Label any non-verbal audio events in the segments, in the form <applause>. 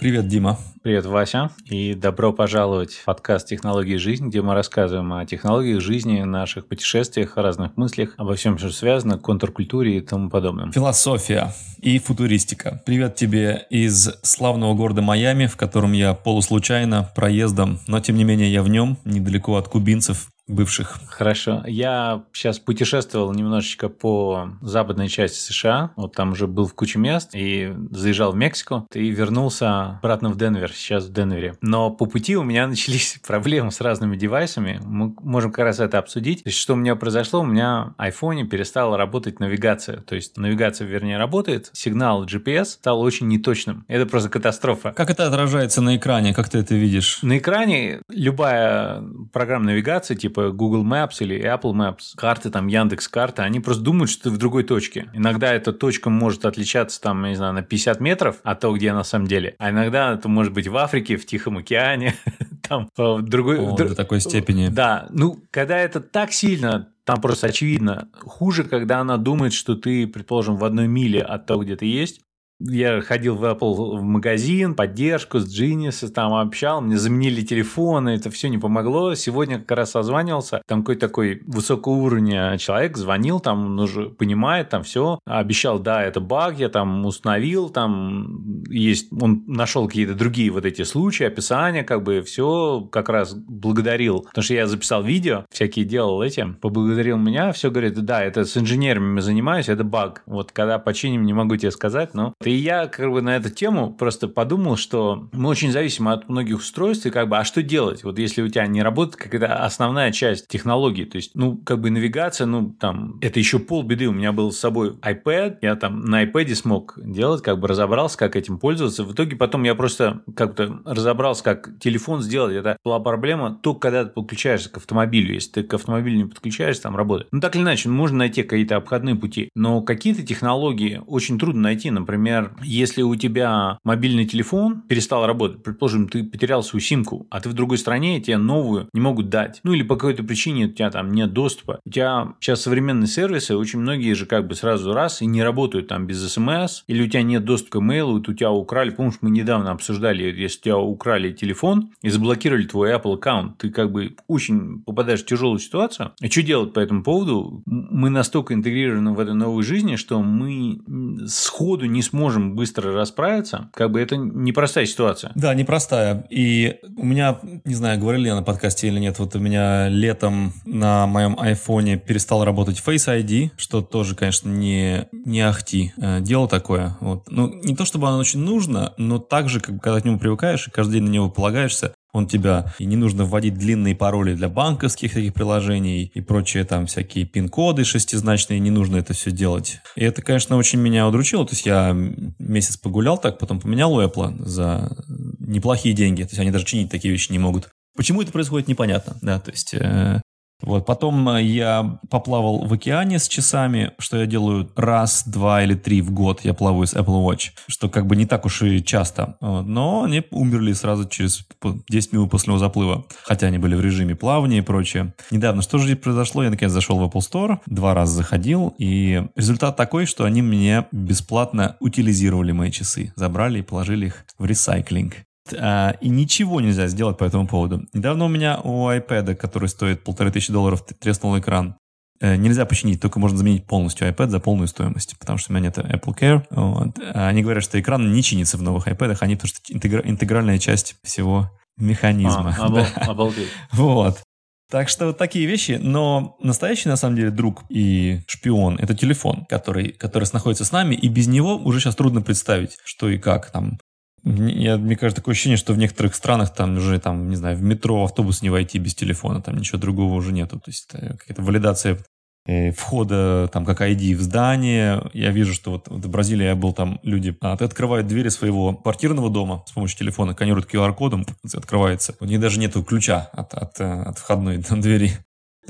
Привет, Дима. Привет, Вася. И добро пожаловать в подкаст «Технологии жизни», где мы рассказываем о технологиях жизни, наших путешествиях, о разных мыслях, обо всем, что связано, контркультуре и тому подобном. Философия и футуристика. Привет тебе из славного города Майами, в котором я полуслучайно, проездом, но тем не менее я в нем, недалеко от кубинцев, бывших. Хорошо. Я сейчас путешествовал немножечко по западной части США. Вот там уже был в куче мест и заезжал в Мексику и вернулся обратно в Денвер. Сейчас в Денвере. Но по пути у меня <laughs> начались проблемы с разными девайсами. Мы можем как раз это обсудить. То есть, что у меня произошло? У меня в iPhone перестала работать навигация. То есть, навигация, вернее, работает. Сигнал GPS стал очень неточным. Это просто катастрофа. Как это отражается на экране? Как ты это видишь? На экране любая программа навигации, типа типа Google Maps или Apple Maps, карты там Яндекс карты, они просто думают, что ты в другой точке. Иногда эта точка может отличаться там, я не знаю, на 50 метров от того, где я на самом деле. А иногда это может быть в Африке, в Тихом океане, <laughs> там в другой... О, до такой степени. Да, ну, когда это так сильно там просто очевидно. Хуже, когда она думает, что ты, предположим, в одной миле от того, где ты есть, я ходил в Apple в магазин, поддержку с Genius, там общал, мне заменили телефоны, это все не помогло. Сегодня как раз созванивался, там какой-то такой высокого уровня человек звонил, там он уже понимает, там все, обещал, да, это баг, я там установил, там есть, он нашел какие-то другие вот эти случаи, описания, как бы все как раз благодарил, потому что я записал видео, всякие делал эти, поблагодарил меня, все говорит, да, это с инженерами занимаюсь, это баг. Вот когда починим, не могу тебе сказать, но и я как бы на эту тему просто подумал, что мы очень зависимы от многих устройств, и как бы, а что делать? Вот если у тебя не работает какая-то основная часть технологии, то есть, ну, как бы навигация, ну, там, это еще полбеды. У меня был с собой iPad, я там на iPad смог делать, как бы разобрался, как этим пользоваться. В итоге потом я просто как-то разобрался, как телефон сделать. Это была проблема только когда ты подключаешься к автомобилю. Если ты к автомобилю не подключаешься, там работает. Ну, так или иначе, можно найти какие-то обходные пути. Но какие-то технологии очень трудно найти. Например, например, если у тебя мобильный телефон перестал работать, предположим, ты потерял свою симку, а ты в другой стране, тебе новую не могут дать. Ну или по какой-то причине у тебя там нет доступа. У тебя сейчас современные сервисы, очень многие же как бы сразу раз и не работают там без смс, или у тебя нет доступа к мейлу, и у тебя украли, помнишь, мы недавно обсуждали, если у тебя украли телефон и заблокировали твой Apple аккаунт, ты как бы очень попадаешь в тяжелую ситуацию. И что делать по этому поводу? Мы настолько интегрированы в этой новой жизни, что мы сходу не сможем можем быстро расправиться, как бы это непростая ситуация. Да, непростая. И у меня, не знаю, говорили я на подкасте или нет, вот у меня летом на моем айфоне перестал работать Face ID, что тоже, конечно, не, не ахти. Э, дело такое. Вот. Ну, не то чтобы оно очень нужно, но также, как бы, когда к нему привыкаешь и каждый день на него полагаешься, он тебя, и не нужно вводить длинные пароли для банковских таких приложений и прочие там всякие пин-коды шестизначные, не нужно это все делать. И это, конечно, очень меня удручило. То есть я месяц погулял так, потом поменял у Apple за неплохие деньги. То есть они даже чинить такие вещи не могут. Почему это происходит, непонятно. Да, то есть э, вот. Потом э, я поплавал в океане с часами, что я делаю раз, два или три в год я плаваю с Apple Watch, что как бы не так уж и часто. Но они умерли сразу через 10 минут после заплыва, хотя они были в режиме плавания и прочее. Недавно что же произошло? Я наконец зашел в Apple Store, два раза заходил, и результат такой, что они мне бесплатно утилизировали мои часы, забрали и положили их в ресайклинг и ничего нельзя сделать по этому поводу. Недавно у меня у iPad, который стоит полторы тысячи долларов, треснул экран. Э, нельзя починить, только можно заменить полностью iPad за полную стоимость, потому что у меня нет Apple Care. Вот. А они говорят, что экран не чинится в новых iPad, они потому что интегра- интегральная часть всего механизма. А, обал- <laughs> обалдеть. Вот. Так что вот такие вещи, но настоящий на самом деле друг и шпион – это телефон, который, который находится с нами, и без него уже сейчас трудно представить, что и как там я, мне кажется, такое ощущение, что в некоторых странах там уже, там, не знаю, в метро, в автобус не войти без телефона, там ничего другого уже нету. То есть какая-то валидация э, входа, там, как ID в здание. Я вижу, что вот, вот в Бразилии я был, там люди а, открывают двери своего квартирного дома с помощью телефона, сканируют QR-кодом, открывается. У них даже нету ключа от, от, от входной <laughs> двери.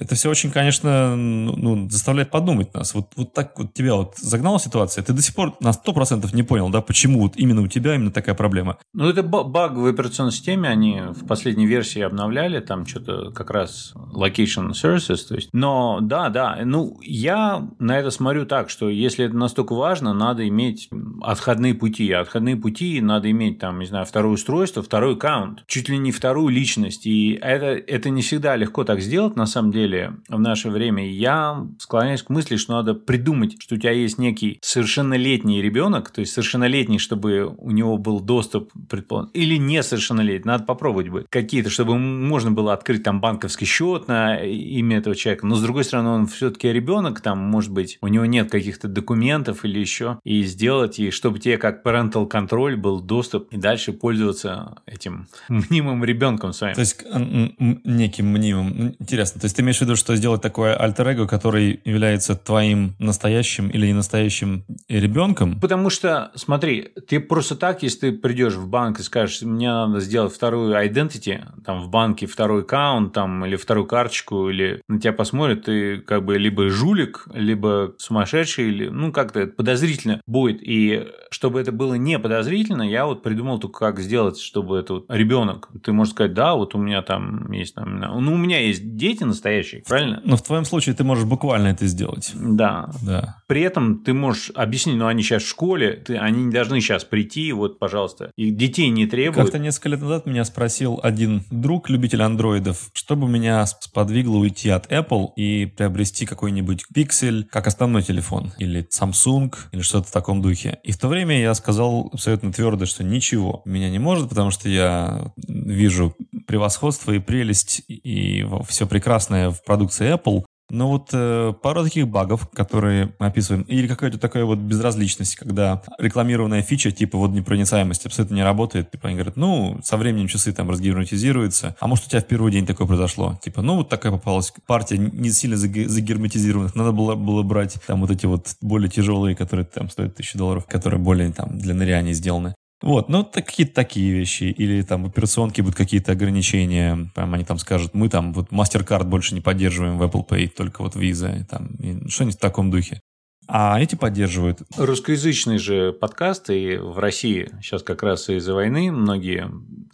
Это все очень, конечно, ну, ну, заставляет подумать нас. Вот, вот так вот тебя вот загнала ситуация, ты до сих пор на 100% не понял, да, почему вот именно у тебя именно такая проблема. Ну, это баг в операционной системе, они в последней версии обновляли, там что-то как раз location services, то есть, но да, да, ну, я на это смотрю так, что если это настолько важно, надо иметь отходные пути, а отходные пути надо иметь там, не знаю, второе устройство, второй аккаунт, чуть ли не вторую личность, и это, это не всегда легко так сделать, на самом деле, в наше время. Я склоняюсь к мысли, что надо придумать, что у тебя есть некий совершеннолетний ребенок, то есть совершеннолетний, чтобы у него был доступ, предположим, или несовершеннолетний, надо попробовать бы какие-то, чтобы можно было открыть там банковский счет на имя этого человека, но с другой стороны, он все-таки ребенок, там, может быть, у него нет каких-то документов или еще, и сделать, и чтобы тебе как parental контроль был доступ и дальше пользоваться этим <laughs> мнимым ребенком своим. То есть неким мнимым. Интересно, то есть ты имеешь в виду, что сделать такое альтер-эго, который является твоим настоящим или не настоящим ребенком? Потому что, смотри, ты просто так, если ты придешь в банк и скажешь, мне надо сделать вторую identity, там в банке второй аккаунт, там, или вторую карточку, или на тебя посмотрят, ты как бы либо жулик, либо сумасшедший, или, ну, как-то подозрительно будет. И чтобы это было не подозрительно, я вот придумал только, как сделать, чтобы это вот ребенок. Ты можешь сказать, да, вот у меня там есть, там, ну, у меня есть дети настоящие, правильно? Но в твоем случае ты можешь буквально это сделать. Да. Да. При этом ты можешь объяснить, ну, они сейчас в школе, ты, они не должны сейчас прийти, вот, пожалуйста. И детей не требуют. Как-то несколько лет назад меня спросил один друг, любитель андроидов, чтобы меня сподвигло уйти от Apple и приобрести какой-нибудь Pixel как основной телефон, или Samsung, или что-то в таком духе. И в то время я сказал абсолютно твердо, что ничего меня не может, потому что я вижу превосходство и прелесть и все прекрасное в продукции Apple, но вот э, пару таких багов, которые мы описываем, или какая-то такая вот безразличность, когда рекламированная фича типа вот непроницаемость абсолютно не работает, типа они говорят, ну, со временем часы там разгерметизируются, а может у тебя в первый день такое произошло, типа, ну, вот такая попалась партия не сильно загерметизированных, надо было, было брать там вот эти вот более тяжелые, которые там стоят тысячи долларов, которые более там для ныряния сделаны. Вот, ну, какие-то такие вещи. Или там в операционке будут какие-то ограничения. Прям они там скажут, мы там вот MasterCard больше не поддерживаем в Apple Pay, только вот Visa. И, там, и что-нибудь в таком духе. А эти поддерживают. Русскоязычный же подкаст, и в России сейчас как раз из-за войны многие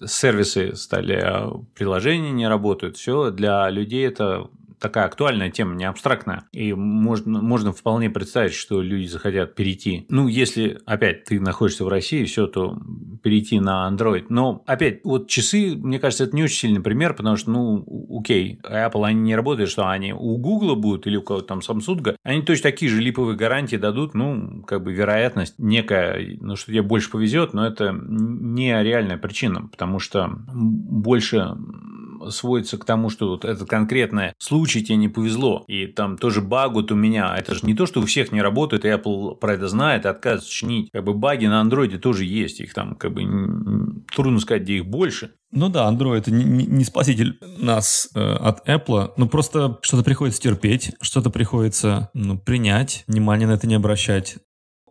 сервисы стали, а приложения не работают. Все для людей это такая актуальная тема, не абстрактная. И можно, можно вполне представить, что люди захотят перейти. Ну, если, опять, ты находишься в России, все, то перейти на Android. Но, опять, вот часы, мне кажется, это не очень сильный пример, потому что, ну, окей, Apple, они не работают, что они у Google будут или у кого-то там Samsung, они точно такие же липовые гарантии дадут, ну, как бы вероятность некая, ну, что тебе больше повезет, но это не реальная причина, потому что больше сводится к тому, что вот это конкретное случай тебе не повезло, и там тоже баг вот у меня, это же не то, что у всех не работает, и Apple про это знает отказывается чинить. Как бы баги на андроиде тоже есть, их там как бы трудно сказать, где их больше. Ну да, Android это не спаситель нас э, от Apple, но просто что-то приходится терпеть, что-то приходится ну, принять, внимание на это не обращать.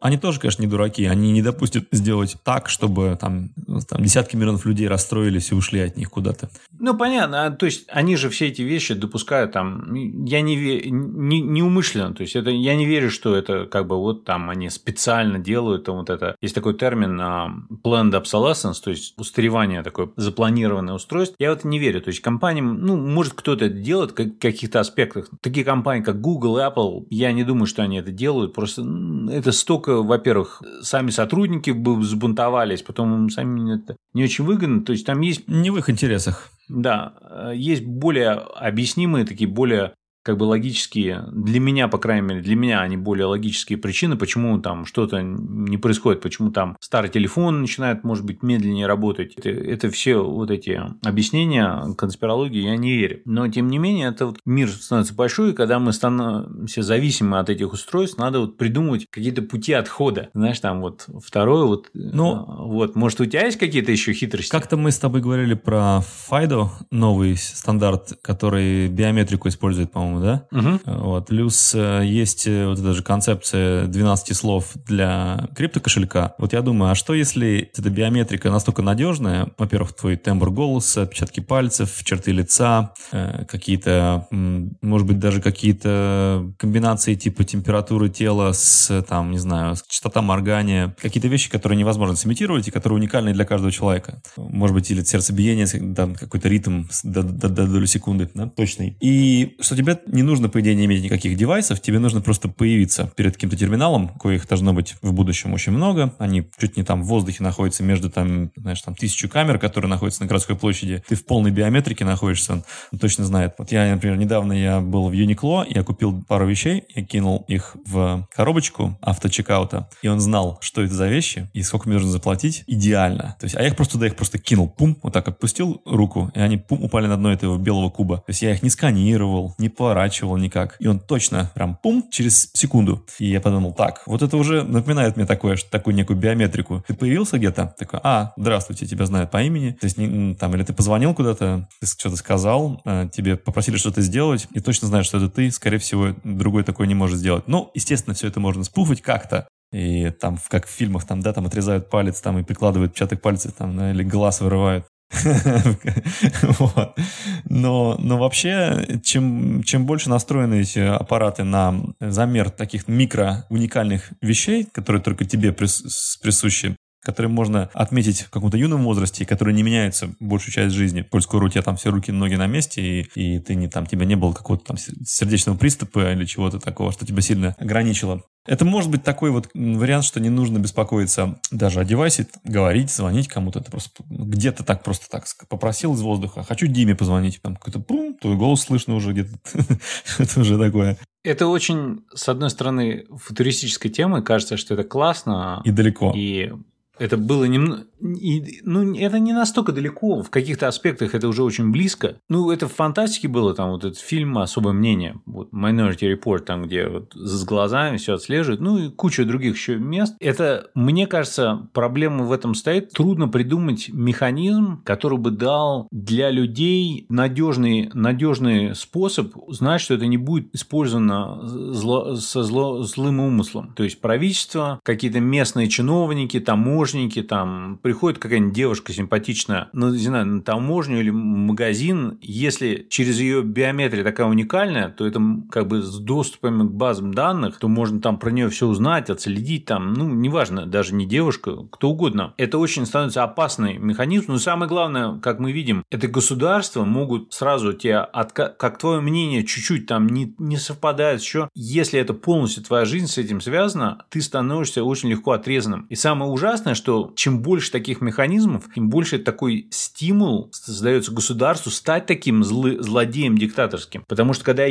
Они тоже, конечно, не дураки. Они не допустят сделать так, чтобы там, там десятки миллионов людей расстроились и ушли от них куда-то. Ну, понятно. А, то есть, они же все эти вещи допускают там... Я не, не, не умышленно. То есть, это, я не верю, что это как бы вот там они специально делают там вот это... Есть такой термин uh, planned obsolescence, то есть, устаревание такое запланированное устройство. Я в это не верю. То есть, компаниям... Ну, может, кто-то это делает в каких-то аспектах. Такие компании, как Google, Apple, я не думаю, что они это делают. Просто это столько во-первых, сами сотрудники бы взбунтовались, потом сами это не очень выгодно. То есть там есть... Не в их интересах. Да, э, есть более объяснимые, такие более как бы логические, для меня, по крайней мере, для меня они более логические причины, почему там что-то не происходит, почему там старый телефон начинает, может быть, медленнее работать. Это, это все вот эти объяснения конспирологии я не верю. Но, тем не менее, это вот мир становится большой, и когда мы становимся зависимы от этих устройств, надо вот придумывать какие-то пути отхода. Знаешь, там вот второе, вот, ну, вот, может, у тебя есть какие-то еще хитрости? Как-то мы с тобой говорили про FIDO, новый стандарт, который биометрику использует, по-моему, по-моему, да? Мгм. Вот. Плюс э, есть э, вот эта же концепция 12 слов для криптокошелька. Вот я думаю, а что если эта биометрика настолько надежная? Во-первых, твой тембр голоса, отпечатки пальцев, черты лица, э, какие-то, может быть, даже какие-то комбинации типа температуры тела с, там, не знаю, частота моргания, какие-то вещи, которые невозможно сымитировать и которые уникальны для каждого человека. Может быть, или сердцебиение, там какой-то ритм до, до, до доли секунды, да, точный. И что тебе не нужно, по идее, не иметь никаких девайсов, тебе нужно просто появиться перед каким-то терминалом, коих должно быть в будущем очень много. Они чуть не там в воздухе находятся между там, знаешь, там тысячу камер, которые находятся на городской площади. Ты в полной биометрике находишься, он точно знает. Вот я, например, недавно я был в Uniqlo, я купил пару вещей, я кинул их в коробочку авточекаута, и он знал, что это за вещи и сколько мне нужно заплатить идеально. То есть, а я их просто туда их просто кинул, пум, вот так отпустил руку, и они пум упали на дно этого белого куба. То есть я их не сканировал, не поворачивал никак. И он точно прям пум через секунду. И я подумал, так, вот это уже напоминает мне такое, что такую некую биометрику. Ты появился где-то, такой, а, здравствуйте, тебя знают по имени. То есть, не- там, или ты позвонил куда-то, ты что-то сказал, а, тебе попросили что-то сделать, и точно знаешь, что это ты, скорее всего, другой такой не может сделать. Ну, естественно, все это можно спуфать как-то, и там, как в фильмах, там, да, там отрезают палец, там, и прикладывают отпечаток пальца, там, да, или глаз вырывают. <laughs> Вот. Но, но вообще, чем, чем больше настроены эти аппараты на замер таких микро уникальных вещей, которые только тебе прис- присущи, которые можно отметить в каком-то юном возрасте, и которые не меняются большую часть жизни. Коль скоро у тебя там все руки и ноги на месте, и, и ты не там, тебя не было какого-то там сердечного приступа или чего-то такого, что тебя сильно ограничило. Это может быть такой вот вариант, что не нужно беспокоиться даже о девайсе, говорить, звонить кому-то. Это просто где-то так просто так попросил из воздуха. Хочу Диме позвонить. Там какой-то пум, твой голос слышно уже где-то. <laughs> Это уже такое. Это очень, с одной стороны, футуристическая тема, и кажется, что это классно. И далеко. И это было немного... Ну, это не настолько далеко, в каких-то аспектах это уже очень близко. Ну, это в фантастике было, там вот этот фильм «Особое мнение», вот Minority Report, там, где вот с глазами все отслеживают, ну, и куча других еще мест. Это, мне кажется, проблема в этом стоит. Трудно придумать механизм, который бы дал для людей надежный, надежный способ знать, что это не будет использовано зло- со зло- злым умыслом. То есть правительство, какие-то местные чиновники, таможенники, там приходит какая-нибудь девушка симпатичная, ну, не знаю, на таможню или магазин, если через ее биометрия такая уникальная, то это как бы с доступом к базам данных, то можно там про нее все узнать, отследить там, ну, неважно, даже не девушка, кто угодно. Это очень становится опасный механизм, но самое главное, как мы видим, это государства могут сразу тебя, отка- как твое мнение чуть-чуть там не, не совпадает еще, если это полностью твоя жизнь с этим связана, ты становишься очень легко отрезанным. И самое ужасное, что чем больше таких механизмов, тем больше такой стимул создается государству стать таким злы- злодеем диктаторским. Потому что когда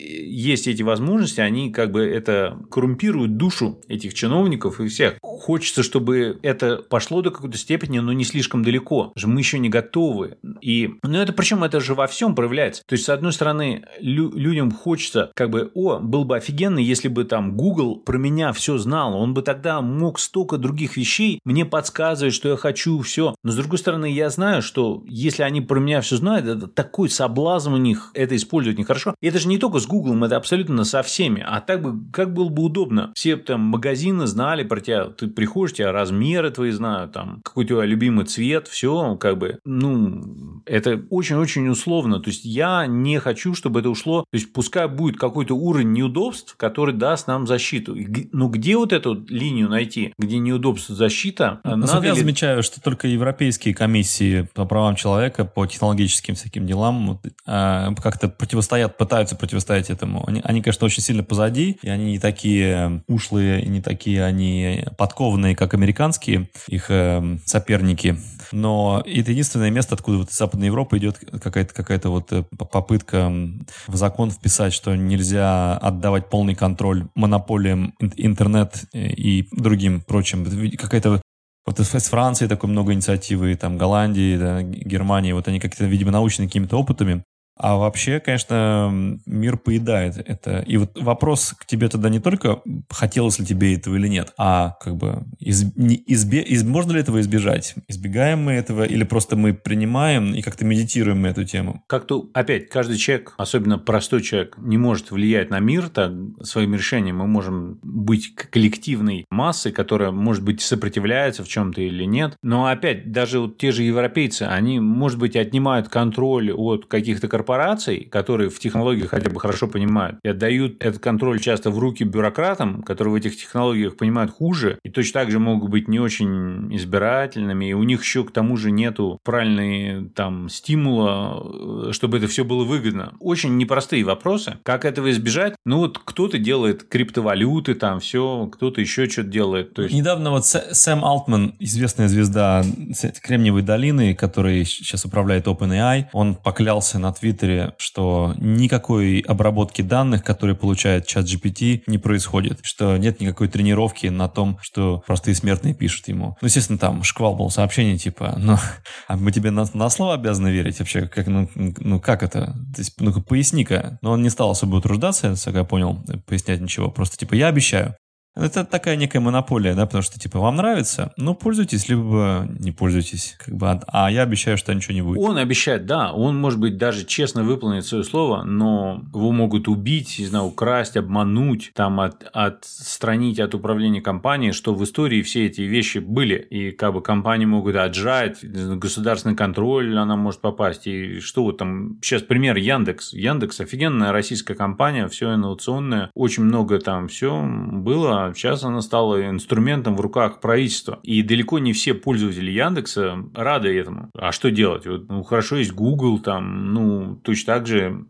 есть эти возможности, они как бы это коррумпируют душу этих чиновников и всех. Хочется, чтобы это пошло до какой-то степени, но не слишком далеко. Мы еще не готовы. И, ну это причем это же во всем проявляется. То есть, с одной стороны, лю- людям хочется как бы, о, был бы офигенно, если бы там Google про меня все знал, он бы тогда мог столько других вещей мне подсказывать, что я хочу, все. Но с другой стороны, я знаю, что если они про меня все знают, это такой соблазн у них это использовать нехорошо. И это же не только с Google, это абсолютно со всеми. А так бы, как было бы удобно. Все там магазины знали про тебя, ты приходишь, тебя размеры твои знают, там, какой у тебя любимый цвет, все, как бы, ну, это очень-очень условно. То есть, я не хочу, чтобы это ушло. То есть, пускай будет какой-то уровень неудобств, который даст нам защиту. Г- Ну, где вот эту линию найти, где неудобство защита? Насколько Надо я ли- замечаю, что только европейские комиссии по правам человека, по технологическим всяким делам вот, а, как-то противостоят, пытаются противостоять этому. Они, они, конечно, очень сильно позади, и они не такие ушлые, и не такие они подкованные, как американские их э, соперники. Но это единственное место, откуда вот из Западной Европы идет какая-то какая вот э, попытка в закон вписать, что нельзя отдавать полный контроль монополиям ин- интернет э, и другим прочим. Какая-то вот из Франции такой много инициативы, там Голландии, да, Германии, вот они какие-то, видимо, научены какими-то опытами, А вообще, конечно, мир поедает это. И вот вопрос к тебе тогда не только, хотелось ли тебе этого или нет, а как бы из, избе, из, можно ли этого избежать? Избегаем мы этого или просто мы принимаем и как-то медитируем эту тему? Как-то, опять, каждый человек, особенно простой человек, не может влиять на мир так своим решением. Мы можем быть коллективной массой, которая, может быть, сопротивляется в чем-то или нет. Но опять, даже вот те же европейцы, они, может быть, отнимают контроль от каких-то корпораций, которые в технологиях хотя бы хорошо понимают, и отдают этот контроль часто в руки бюрократам, которые в этих технологиях понимают хуже, и точно так же могут быть не очень избирательными, и у них еще к тому же нету правильной там стимула, э, чтобы это все было выгодно. Очень непростые вопросы. Как этого избежать? Ну вот кто-то делает криптовалюты, там все, кто-то еще что-то делает. То есть... Недавно вот Сэм Алтман, известная звезда Кремниевой долины, который сейчас управляет OpenAI, он поклялся на Твиттере, что никакой обработки данных, которые получает чат GPT, не происходит, что нет никакой тренировки на том, что простые смертные пишут ему. Ну, естественно, там шквал был сообщений типа, ну, а мы тебе на, на слово обязаны верить вообще? Как, ну, ну, как это? То есть, ну, поясни-ка. Но он не стал особо утруждаться, как я понял, пояснять ничего. Просто типа, я обещаю. Это такая некая монополия, да, потому что, типа, вам нравится, ну, пользуйтесь, либо не пользуйтесь, как бы, а, а я обещаю, что ничего не будет. Он обещает, да, он, может быть, даже честно выполнит свое слово, но его могут убить, не знаю, украсть, обмануть, там, от, отстранить от управления компанией, что в истории все эти вещи были, и, как бы, компании могут отжать, государственный контроль она может попасть, и что вот там, сейчас пример Яндекс, Яндекс офигенная российская компания, все инновационное, очень много там все было, сейчас она стала инструментом в руках правительства. И далеко не все пользователи Яндекса рады этому. А что делать? Вот, ну, хорошо, есть Google, там, ну, точно так же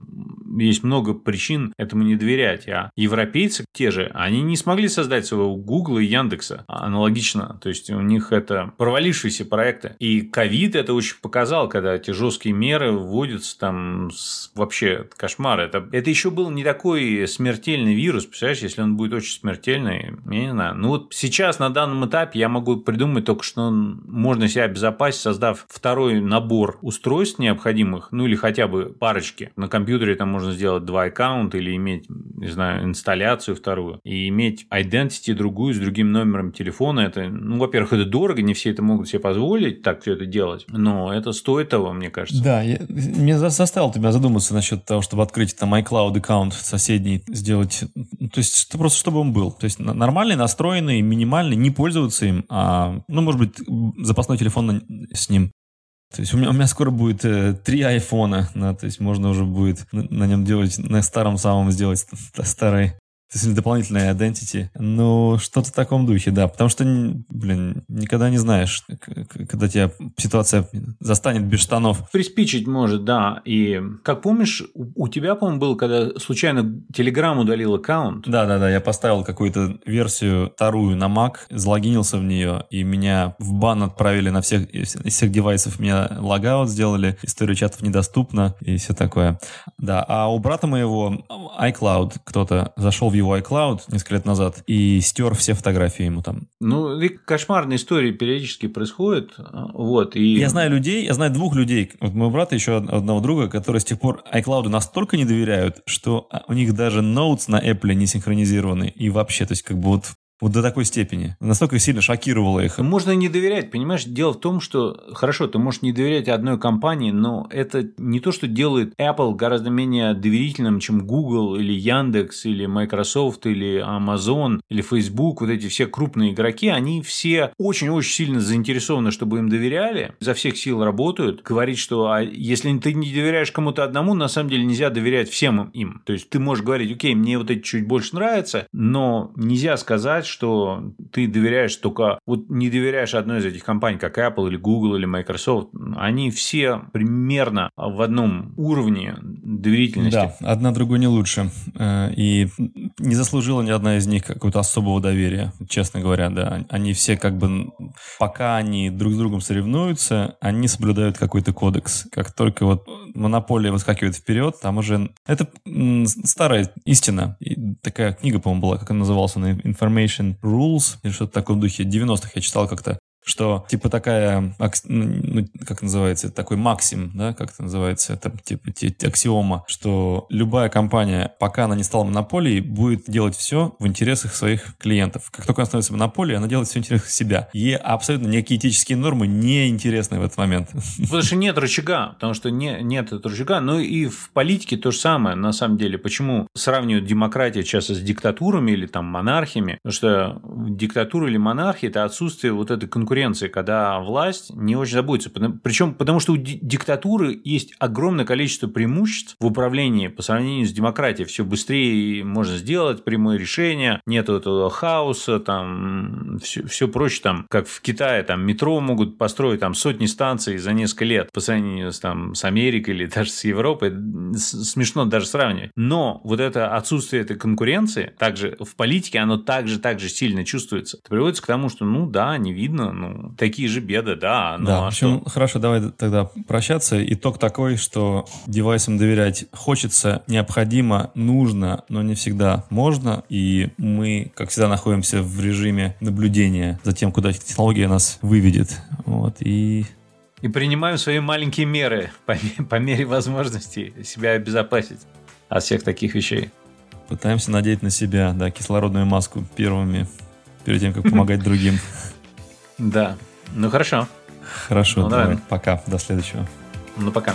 есть много причин этому не доверять. А европейцы те же, они не смогли создать своего Google и Яндекса аналогично. То есть, у них это провалившиеся проекты. И ковид это очень показал, когда эти жесткие меры вводятся там с... вообще кошмар. Это, это еще был не такой смертельный вирус, представляешь, если он будет очень смертельный, я не знаю. Ну вот сейчас на данном этапе я могу придумать только, что можно себя обезопасить, создав второй набор устройств необходимых, ну или хотя бы парочки. На компьютере там можно сделать два аккаунта или иметь, не знаю, инсталляцию вторую и иметь identity другую с другим номером телефона. Это, ну, во-первых, это дорого, не все это могут себе позволить так все это делать, но это стоит того, мне кажется. Да, я, меня заставил тебя задуматься насчет того, чтобы открыть там iCloud аккаунт соседний, сделать, ну, то есть просто чтобы он был. То есть нормальный, настроенный, минимальный, не пользоваться им, а, ну, может быть, запасной телефон с ним то есть у меня, у меня скоро будет э, три айфона, да, то есть можно уже будет на, на нем делать, на старом самом сделать старый то есть дополнительная identity. Ну, что-то в таком духе, да. Потому что, блин, никогда не знаешь, когда тебя ситуация застанет без штанов. Приспичить может, да. И, как помнишь, у тебя, по-моему, был, когда случайно Telegram удалил аккаунт. Да-да-да, я поставил какую-то версию вторую на Mac, залогинился в нее, и меня в бан отправили на всех, из всех девайсов, меня логаут сделали, история чатов недоступна и все такое. Да, а у брата моего iCloud кто-то зашел в его iCloud несколько лет назад и стер все фотографии ему там. Ну, кошмарные истории периодически происходят. Вот, и... Я знаю людей, я знаю двух людей, вот моего брата еще одного друга, которые с тех пор iCloud настолько не доверяют, что у них даже ноутс на Apple не синхронизированы. И вообще, то есть как бы вот вот до такой степени. Настолько сильно шокировало их. Можно не доверять, понимаешь? Дело в том, что, хорошо, ты можешь не доверять одной компании, но это не то, что делает Apple гораздо менее доверительным, чем Google или Яндекс или Microsoft или Amazon или Facebook. Вот эти все крупные игроки, они все очень-очень сильно заинтересованы, чтобы им доверяли, изо всех сил работают. Говорить, что а если ты не доверяешь кому-то одному, на самом деле нельзя доверять всем им. То есть ты можешь говорить, окей, мне вот эти чуть больше нравятся, но нельзя сказать, что ты доверяешь только, вот не доверяешь одной из этих компаний, как Apple или Google или Microsoft, они все примерно в одном уровне доверительности. Да, одна другой не лучше. Э, и не заслужила ни одна из них какого-то особого доверия, честно говоря, да. Они все как бы, пока они друг с другом соревнуются, они соблюдают какой-то кодекс. Как только вот монополия выскакивает вперед, там уже... Это старая истина. И такая книга, по-моему, была, как она называлась, Information Rules, или что-то такое в духе 90-х я читал как-то. Что типа такая, ну, как называется, такой максим, да, как это называется, это типа аксиома, что любая компания, пока она не стала монополией, будет делать все в интересах своих клиентов. Как только она становится монополией, она делает все в интересах себя. Ей абсолютно никакие этические нормы не интересны в этот момент. <laughs> Потому что нет рычага, потому что не, нет этого рычага. Ну и в политике то же самое, на самом деле. Почему сравнивают демократию часто с диктатурами или там монархиями? Потому что диктатура или монархия – это отсутствие вот этой конкуренции конкуренции, когда власть не очень заботится. Причем потому, что у диктатуры есть огромное количество преимуществ в управлении по сравнению с демократией. Все быстрее можно сделать, прямое решение, нет этого хаоса, там все, все проще, там, как в Китае, там метро могут построить там сотни станций за несколько лет по сравнению с, там, с Америкой или <laughs> даже с Европой. Смешно даже сравнивать. Но вот это отсутствие этой конкуренции, также в политике, оно также, также сильно чувствуется. Это приводит к тому, что, ну да, не видно, ну, такие же беды, да. Ну, да, а в общем, что? хорошо, давай тогда прощаться. Итог такой, что девайсам доверять хочется, необходимо, нужно, но не всегда можно. И мы, как всегда, находимся в режиме наблюдения за тем, куда технология нас выведет. Вот, и и принимаем свои маленькие меры <laughs> по, по мере возможности себя обезопасить от всех таких вещей. Пытаемся надеть на себя, да, кислородную маску первыми, перед тем, как помогать <laughs> другим. Да. Ну хорошо. Хорошо, ну, давай. Пока. До следующего. Ну пока.